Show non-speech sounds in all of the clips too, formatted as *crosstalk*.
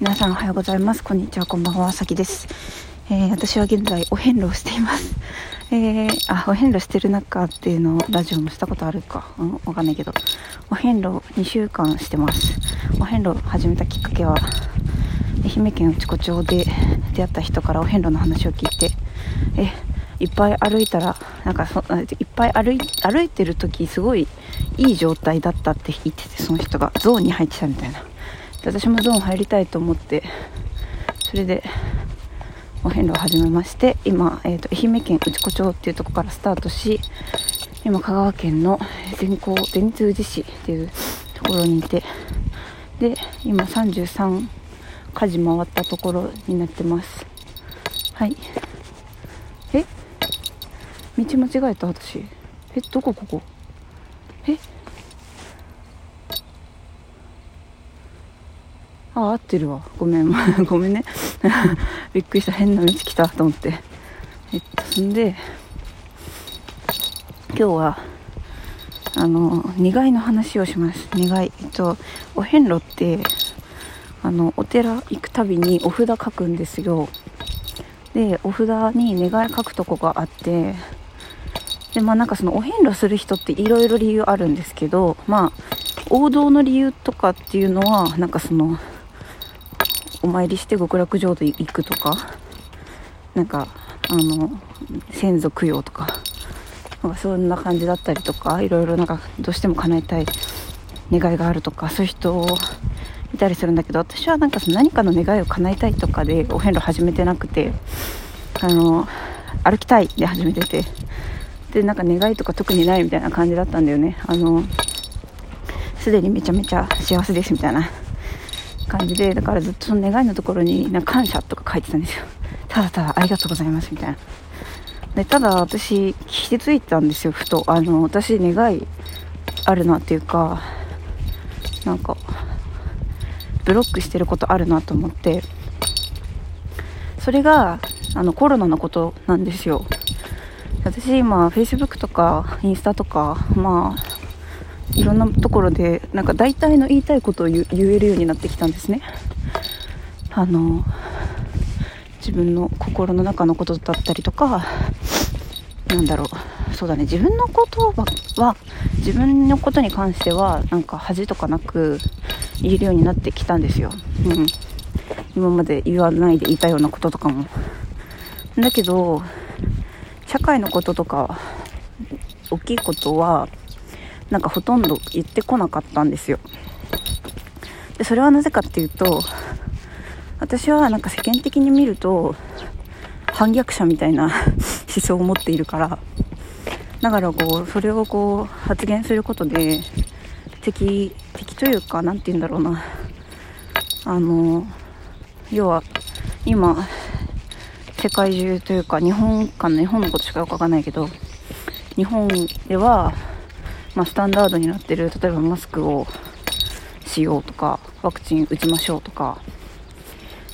皆さんおはようございます。こんにちは。こんばんは。さきです、えー、私は現在お遍路をしています。*laughs* えー、あお遍路してる中っていうのをラジオもしたことあるか、うん、わかんないけど。お遍路2週間してます。お遍路始めたきっかけは愛媛県内子町で出会った人からお遍路の話を聞いてえいっぱい歩いたらなんかそいっぱい歩い歩いてる時すごいいい状態だったって言っててその人がゾーンに入ってたみたいな。私もゾーン入りたいと思ってそれでお遍路を始めまして今、えーと、愛媛県内子町っていうとこからスタートし今香川県の善光善通寺市っていうところにいてで今33火事回ったところになってます。はい。え？道間違えた？私。え？どこここ？え？あ合ってるわ。ごめん。*laughs* ごめんね。*laughs* びっくりした。変な道来たと思って。えっとそんで今日はあの苦いの話をします。苦い。えっとお遍路ってあのお寺行くたびにお札書くんですよ。でお札に願い書くとこがあってでまあなんかそのお遍路する人っていろいろ理由あるんですけどまあ王道の理由とかっていうのはなんかそのお参りして極楽浄土行くとかなんかあの先祖供養とかなんかそんな感じだったりとかいろいろなんかどうしても叶えたい願いがあるとかそういう人いたりするんだけど私はなんかその何かの願いを叶えたいとかでお遍路始めてなくてあの歩きたいで始めててでなんか願いとか特にないみたいな感じだったんだよね。あのすでにめちゃめちゃ幸せですみたいな。感じでだからずっとその願いのところになんか感謝とか書いてたんですよ。*laughs* ただただありがとうございますみたいな。でただ私気づいたんですよふと。あの私願いあるなっていうかなんかブロックしてることあるなと思って。それがあのコロナのことなんですよ。私今 Facebook とかインスタとかまあいろんなところでなんか大体の言いたいことを言えるようになってきたんですね。あの自分の心の中のことだったりとかなんだろう。そうだね。自分のことは自分のことに関してはなんか恥とかなく言えるようになってきたんですよ、うん、今まで言わないでいたようなこととかも。だけど社会のこととか大きいことはなんかほとんど言ってこなかったんですよ。でそれはなぜかっていうと私はなんか世間的に見ると反逆者みたいな *laughs* 思想を持っているからだからこうそれをこう発言することで敵敵というか何て言うんだろうな。あの要は今世界中というか日本か日本のことしかよくわかんないけど日本ではまあ、スタンダードになってる例えばマスクをしようとかワクチン打ちましょうとか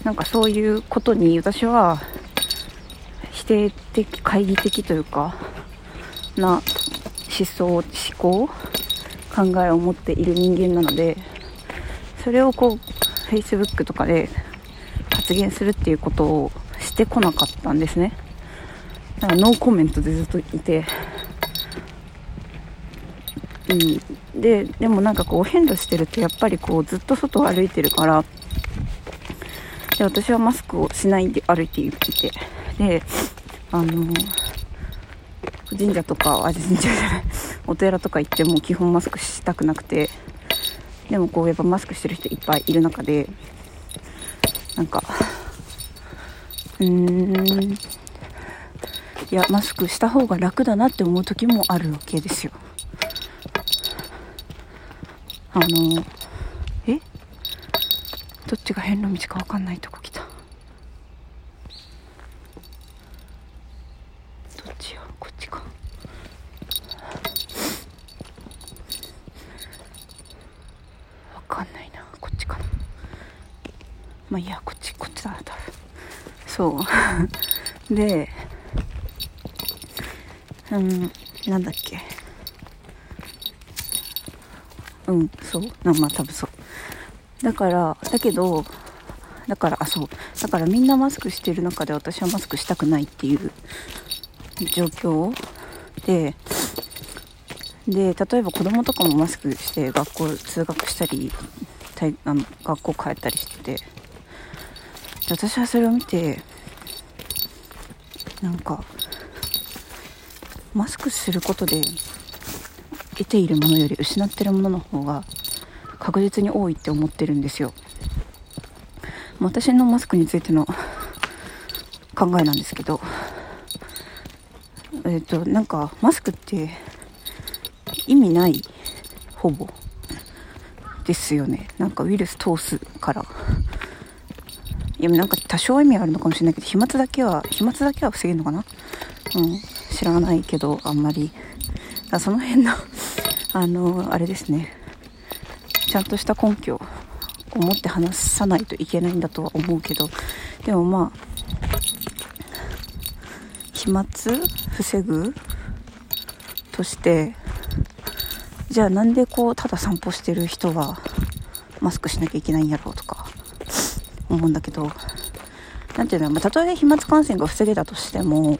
なんかそういうことに私は否定的懐疑的というかな思想思考考えを持っている人間なのでそれをこう Facebook とかで発言するっていうことをしてこなかったんですね。だからノーコメントでずっといてうん、ででもなんかこう変路してるとやっぱりこうずっと外を歩いてるからで私はマスクをしないで歩いていてであの神社とかあ神社じゃない *laughs* お寺とか行っても基本マスクしたくなくてでもこうやっぱマスクしてる人いっぱいいる中でなんかうーんいやマスクした方が楽だなって思う時もあるわけですよ。あのえ？どっちが変路道か分かんないとこ来た。どっちよ？こっちか。分かんないな。こっちかな。まあいやこっちこっちだな多分。そう。*laughs* でうんなんだっけ？うん。そう？まあ多分そう。だからだけどだからあそう。だからみんなマスクしてる中で私はマスクしたくないっていう状況でで例えば子供とかもマスクして学校通学したりあの学校帰ったりしてて。私はそれを見てなんかマスクすることで得ているものより失ってるものの方が確実に多いって思ってるんですよ。私のマスクについての考えなんですけどえっ、となんかマスクって意味ないほぼですよね。なんかウイルス通すから。いやなんか多少意味あるのかもしれないけど飛沫だけは飛沫だけは防げるのかな？うん。知らないけどあんまり。その辺のあのあれですね。ちゃんとした根拠を持って話さないといけないんだとは思うけど。でもまあ飛沫防ぐとしてじゃあなんでこうただ散歩してる人はマスクしなきゃいけないんやろうとか思うんだけど。何ていうの、まあ、たとえ飛沫感染が防げたとしても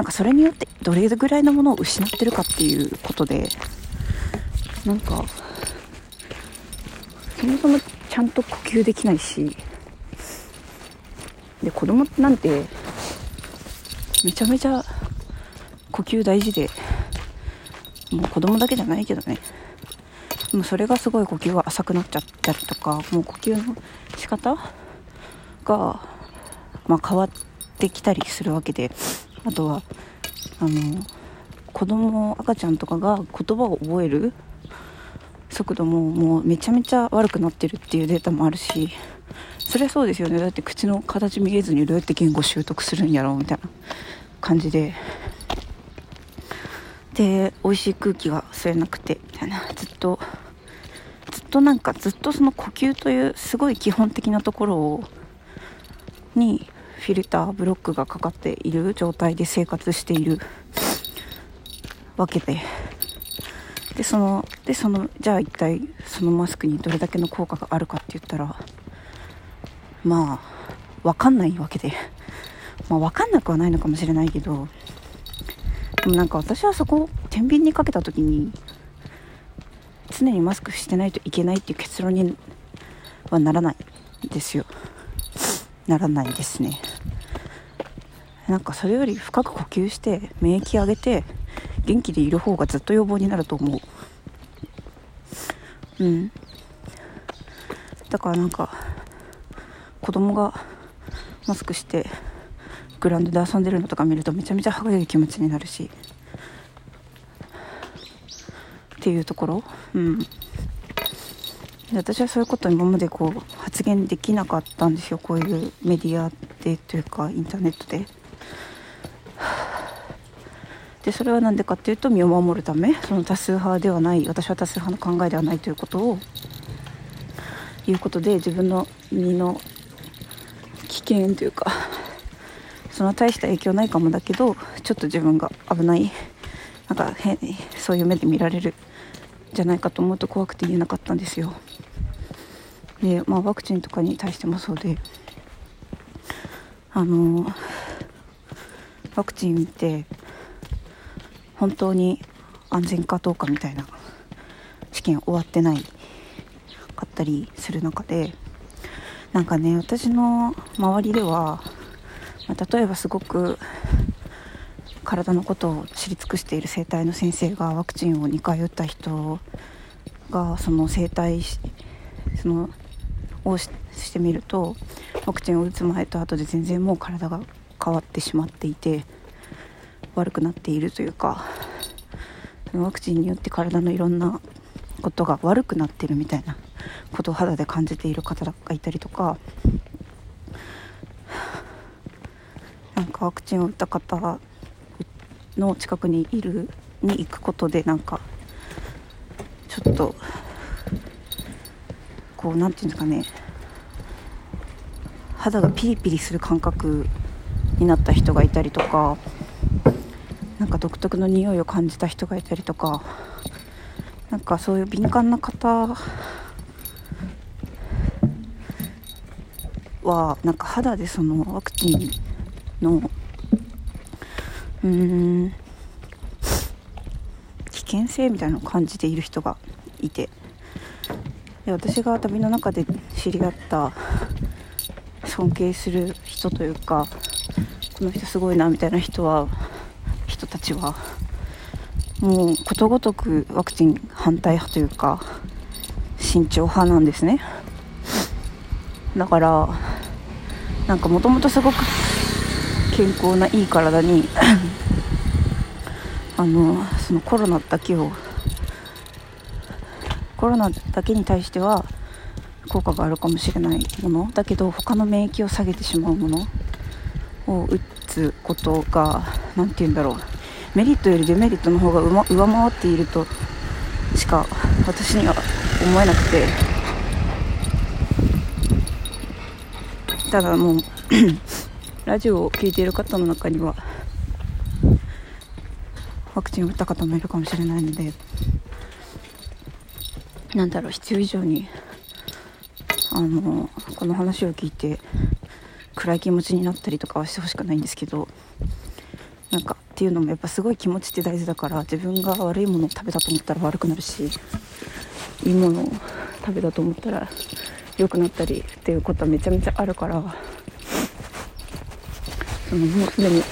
なんかそれによってどれぐらいのものを失ってるかっていうことでなんかそもそもちゃんと呼吸できないしで子供なんてめちゃめちゃ呼吸大事でもう子供だけじゃないけどね。でもそれがすごい呼吸が浅くなっちゃったりとかもう呼吸の仕方が、まあ、変わってきたりするわけで。あとはあの子供赤ちゃんとかが言葉を覚える速度ももうめちゃめちゃ悪くなってるっていうデータもあるしそりゃそうですよね。だって口の形見えずにどうやって言語習得するんやろうみたいな感じで。で美味しい空気が吸えなくてみたいな。ずっとずっとなんかずっとその呼吸というすごい基本的なところをにフィルターブロックがかかっている状態で生活している。わけで。でそのでそのじゃあ一体そのマスクにどれだけの効果があるかって言ったらまあ分かんないわけで。まあ分かんなくはないのかもしれないけどでもなんか私はそこを天秤にかけた時に常にマスクしてないといけないっていう結論にはならないんですよ。ならないですね。なんかそれより深く呼吸して免疫上げて元気でいる方がずっと予防になると思う。うん。だからなんか子供がマスクしてグラウンドで遊んでるのとか見るとめちゃめちゃ歯がゆい気持ちになるし。っていうところ。うん。私はそういうこと今までこう発言できなかったんですよこういうメディアでというかインターネットで。*sighs* でそれは何でかっていうと身を守るためその多数派ではない私は多数派の考えではないということをいうことで自分の身の危険というかその大した影響ないかもだけどちょっと自分が危ないなんか変そういう目で見られるじゃないかと思うと怖くて言えなかったんですよ。でまあワクチンとかに対してもそうで。あのワクチンって本当に安全かどうかみたいな試験終わってないかったりする中でなんかね私の周りではまあ、例えばすごく体のことを知り尽くしている生体の先生がワクチンを2回打った人がその生体そのをしてみるとワクチンを打つ前と後で全然もう体が変わってしまっていて悪くなっているというかそのワクチンによって体のいろんなことが悪くなってるみたいなことを肌で感じている方がいたりとかなんかワクチンを打った方の近くにいるに行くことでなんかちょっとこう何て言うんですかね。肌がピリピリする感覚になった人がいたりとかなんか独特の匂いを感じた人がいたりとかなんかそういう敏感な方はなんか肌でそのワクチンのうん。危険性みたいなのを感じている人がいてで私が旅の中で知り合った尊敬する人というかこの人すごいなみたいな人は人たちはもうことごとくワクチン反対派というか慎重派なん。ですねだからなん。かもともとすごく健康ないい体に *coughs* あのそのコロナだけをコロナだけに対しては効果があるかもしれないものだけど他の免疫を下げてしまうものを打つことが何て言うんだろう。メリットよりデメリットの方が上回っているとしか私には思えなくて。ただもうラジオを聴いている方の中にはワクチンを打った方もいるかもしれないのでなんだろう必要以上にあのこの話を聞いて暗い気持ちになったりとかはしてほしくないんですけどなんかっていうのもやっぱすごい気持ちって大事だから自分が悪いものを食べたと思ったら悪くなるしいいものを食べたと思ったら良くなったりっていうことはめちゃめちゃあるからそのもうすでに打っ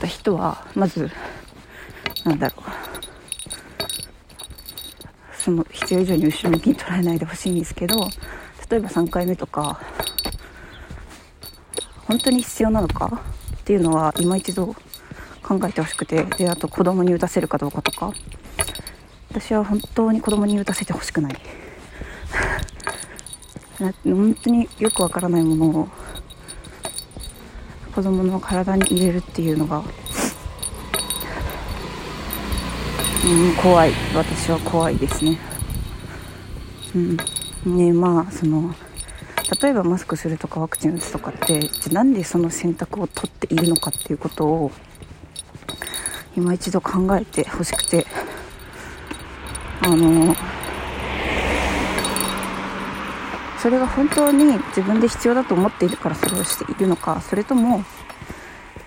た人はまずなんだろう。その必要以上に後ろ向きに捉えないでほしいんですけど例えば3回目とか本当に必要なのか？っていうのは今一度考えてほしくてであと子供に打たせるかどうかとか。私は本当に子供に打たせてほしくない。*laughs* 本当によくわからないものを子供の体に入れるっていうのが、うん、怖い。私は怖いですね。うん。ねまあその例えばマスクするとかワクチン打つとかってじゃなんでその選択を取っているのかっていうことを今一度考えてほしくてあのそれが本当に自分で必要だと思っているからそれをしているのかそれとも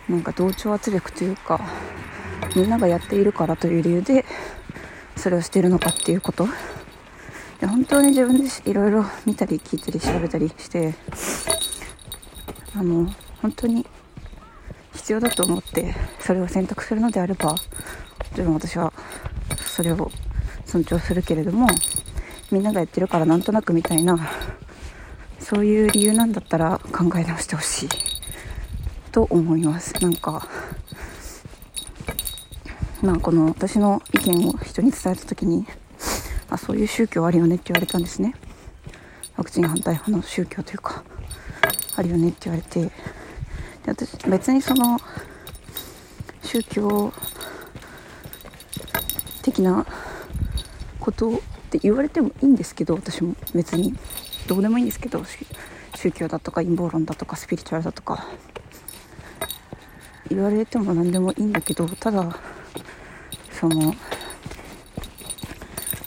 なんか同調圧力というかみんながやっているからという理由でそれをしているのかっていうこと。で本当に自分でいろいろ見たり聞いたり調べたりしてあの本当に必要だと思ってそれを選択するのであればも私はそれを尊重するけれどもみんながやってるからなんとなくみたいなそういう理由なんだったら考え直してほしい。と思います。なんかまあこの私の意見を人に伝えた時にあそういう宗教あるよねって言われたんですね。ワクチン反対派の宗教というかあるよねって言われてで私別にその宗教的なことって言われてもいいんですけど私も別に。どうでもいいんですけど宗教だとか陰謀論だとかスピリチュアルだとか言われても何でもいいんだけどただその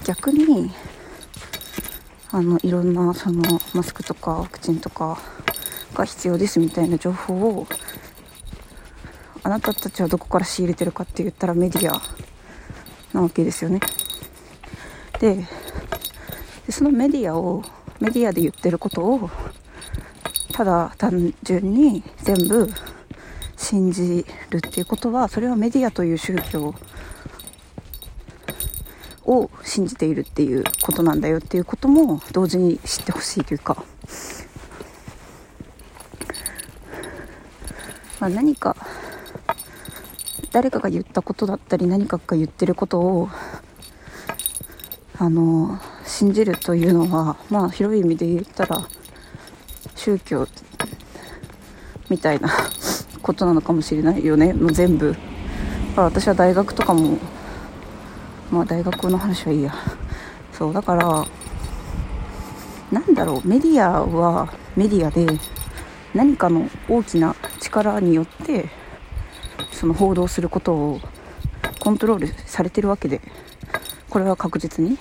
逆にあのいろんなそのマスクとかワクチンとかが必要ですみたいな情報をあなたたちはどこから仕入れてるかって言ったらメディアなわけですよね。でそのメディアをメディアで言ってることをただ単純に全部信じるっていうことはそれはメディアという宗教を信じているっていうことなんだよっていうことも同時に知ってほしいというか、まあ、何か誰かが言ったことだったり何かが言ってることをあの信じるというのはまあ広い意味で言ったら宗教みたいな *laughs* ことなのかもしれないよね。もう全部。私は大学とかもまあ大学の話はいいや。そうだからなんだろう。メディアはメディアで何かの大きな力によってその報道することをコントロールされてるわけでこれは確実に。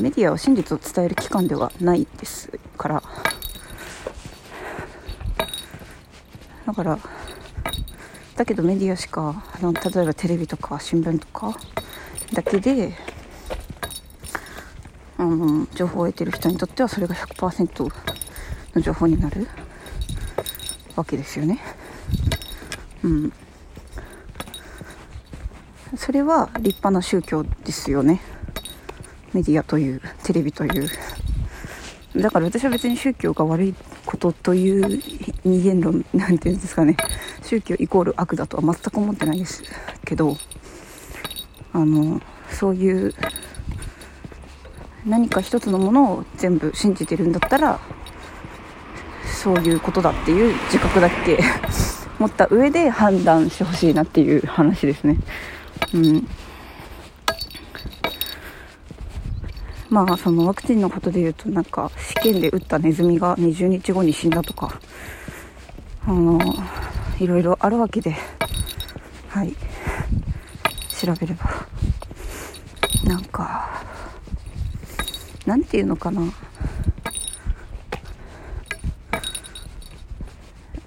メディアは真実を伝える機関ではないですからだからだけどメディアしか例えばテレビとか新聞とかだけでうん情報を得てる人にとってはそれが100%の情報になるわけですよね。うん、それは立派な宗教ですよね。メディアというテレビという。だから私は別に宗教が悪いことという二元論なんていうんですかね。宗教イコール悪だとは全く思ってないですけどあのそういう何か一つのものを全部信じてるんだったらそういうことだっていう自覚だけ持った上で判断してほしいなっていう話ですね。うん。まあそのワクチンのことで言うとなんか試験で打ったネズミが20日後に死んだとかあのいろいろあるわけではい。調べれば。なんかなんていうのかな。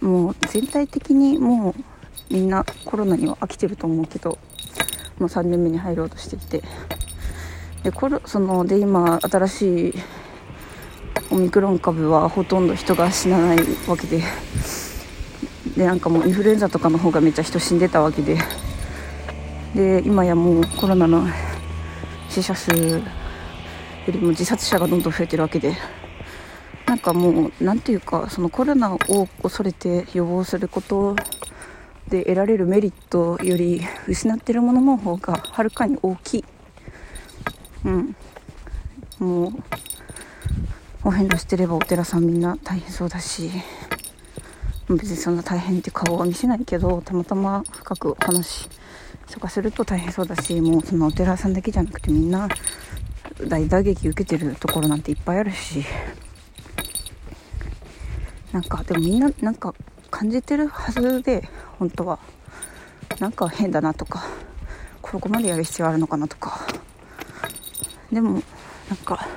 もう全体的にもうみんなコロナには飽きてると思うけどもう3年目に入ろうとしていてでコロそので今新しいオミクロン株はほとんど人が死なないわけで。でなんかもうインフルエンザとかの方がめっちゃ人死んでたわけで。で今やもうコロナの死者数よりも自殺者がどんどん増えてるわけで。なんかもう何ていうかそのコロナを恐れて予防することで得られるメリットより失っているものの方がはるかに大きい。うん。もうお遍路してればお寺さんみんな大変そうだし別にそんな大変って顔は見せないけどたまたま深くお話とかすると大変そうだしもうそのお寺さんだけじゃなくてみんな大打撃受けてるところなんていっぱいあるし。なんかでもみんななんか感じてるはずで本当は。なんか変だなとかここまでやる必要あるのかなとか。でもなんか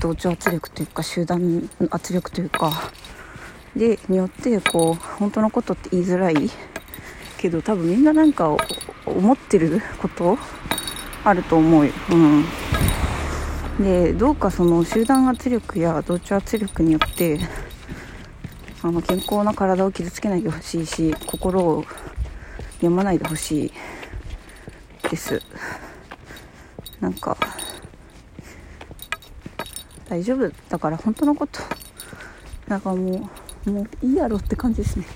同調圧力というか集団圧力というかでによってこう本当のことって言いづらいけど多分みんななんか思ってることあると思うよ。うんでどうかその集団圧力や同調圧力によってあの健康な体を傷つけないでほしいし心を病まないでほしいですなんか大丈夫？だから本当のこと。なんかもうもういいやろって感じですね。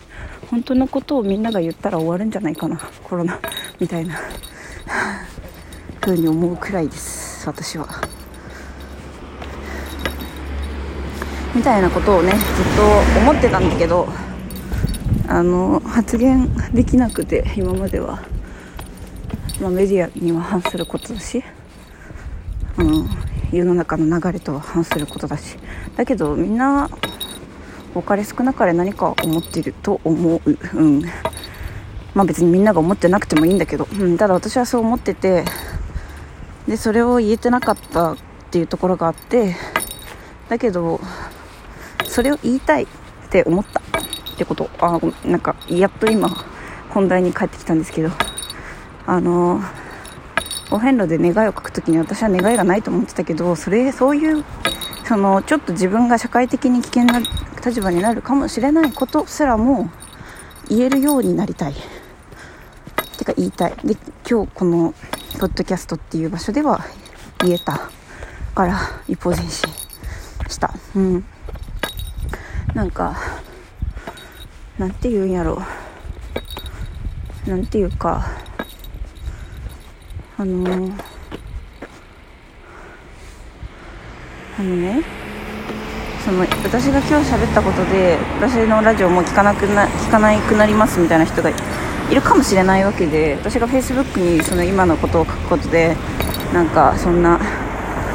本当のことをみんなが言ったら終わるんじゃないかな。コロナみたいな。風に思うくらいです。私は。みたいなことをねずっと思ってたんだけどあの発言できなくて今までは、まあ、メディアには反することだし、うん、世の中の流れとは反することだしだけどみんな多かれ少なかれ何か思ってると思う、うん、まあ別にみんなが思ってなくてもいいんだけど、うん、ただ私はそう思っててでそれを言えてなかったっていうところがあってだけどそれを言いたいって思った。ってこと。あなんかやっと今本題に帰ってきたんですけど。あのお遍路で願いを書くときに私は願いがないと思ってたけどそれそういうそのちょっと自分が社会的に危険な立場になるかもしれないことすらも言えるようになりたい。てか言いたい。で今日このポッドキャストっていう場所では言えたから一歩前進した。うん。なんかなんて言うんやろ。なんていうかあのー、あのねその私が今日喋ったことで私のラジオも聞かなくな聞かなくなりますみたいな人がいるかもしれないわけで私が Facebook にその今のことを書くことでなんかそんな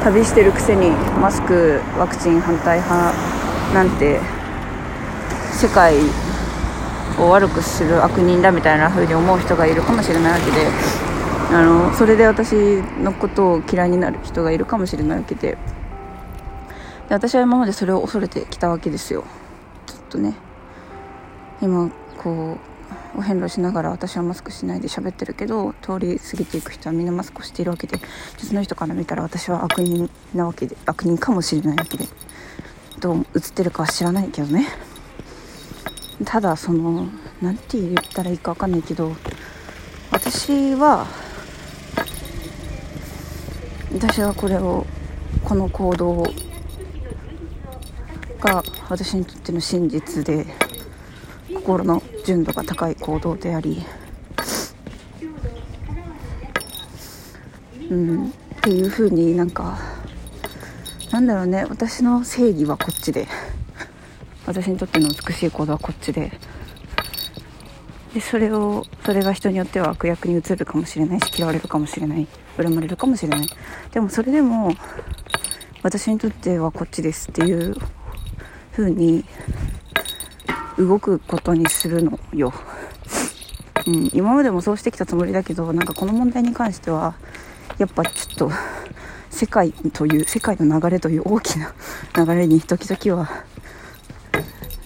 旅してるくせにマスクワクチン反対派なんて世界を悪くする悪人だみたいな風に思う人がいるかもしれないわけであのそれで私のことを嫌いになる人がいるかもしれないわけで。で私は今までそれを恐れてきたわけですよ。ずっとね。今こうお遍路しながら私はマスクしないで喋ってるけど通り過ぎていく人はみんなマスクをしているわけで。その人から見たら私は悪人なわけで。悪人かもしれないわけで。どう映ってるかは知らないけどね。ただその何て言ったらいいか分かんないけど私は私はこれをこの行動が私にとっての真実で心の純度が高い行動であり、うん、っていうふうになんかなんだろうね私の正義はこっちで私にとっての美しい行動はこっちででそれをそれが人によっては悪役に移るかもしれないし嫌われるかもしれない恨まれるかもしれない。でもそれでも私にとってはこっちですっていう風に動くことにするのよ、うん、今までもそうしてきたつもりだけどなんかこの問題に関してはやっぱちょっと世界という世界の流れという大きな流れに時々は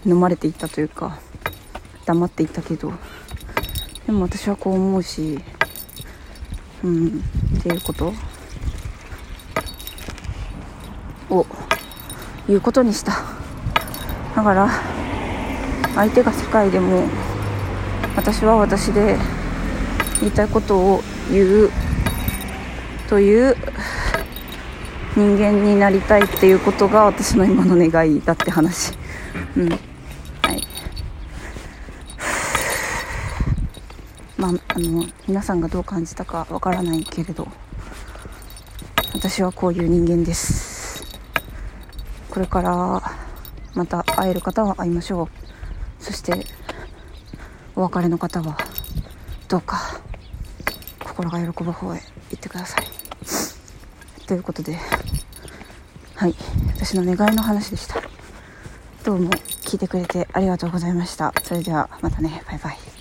飲まれていったというか黙っていたけどでも私はこう思うしうんっていうこと？を言うことにした。だから相手が世界でも私は私で言いたいことを言うという人間になりたいっていうことが私の今の願いだって話。うんはいまああの皆さんがどう感じたかわからないけれど私はこういう人間です。これからまた会える方は会いましょう。そしてお別れの方はどうか心が喜ぶ方へ行ってください。ということではい。私の願いの話でした。どうも聞いてくれてありがとうございました。それではまたね。バイバイ。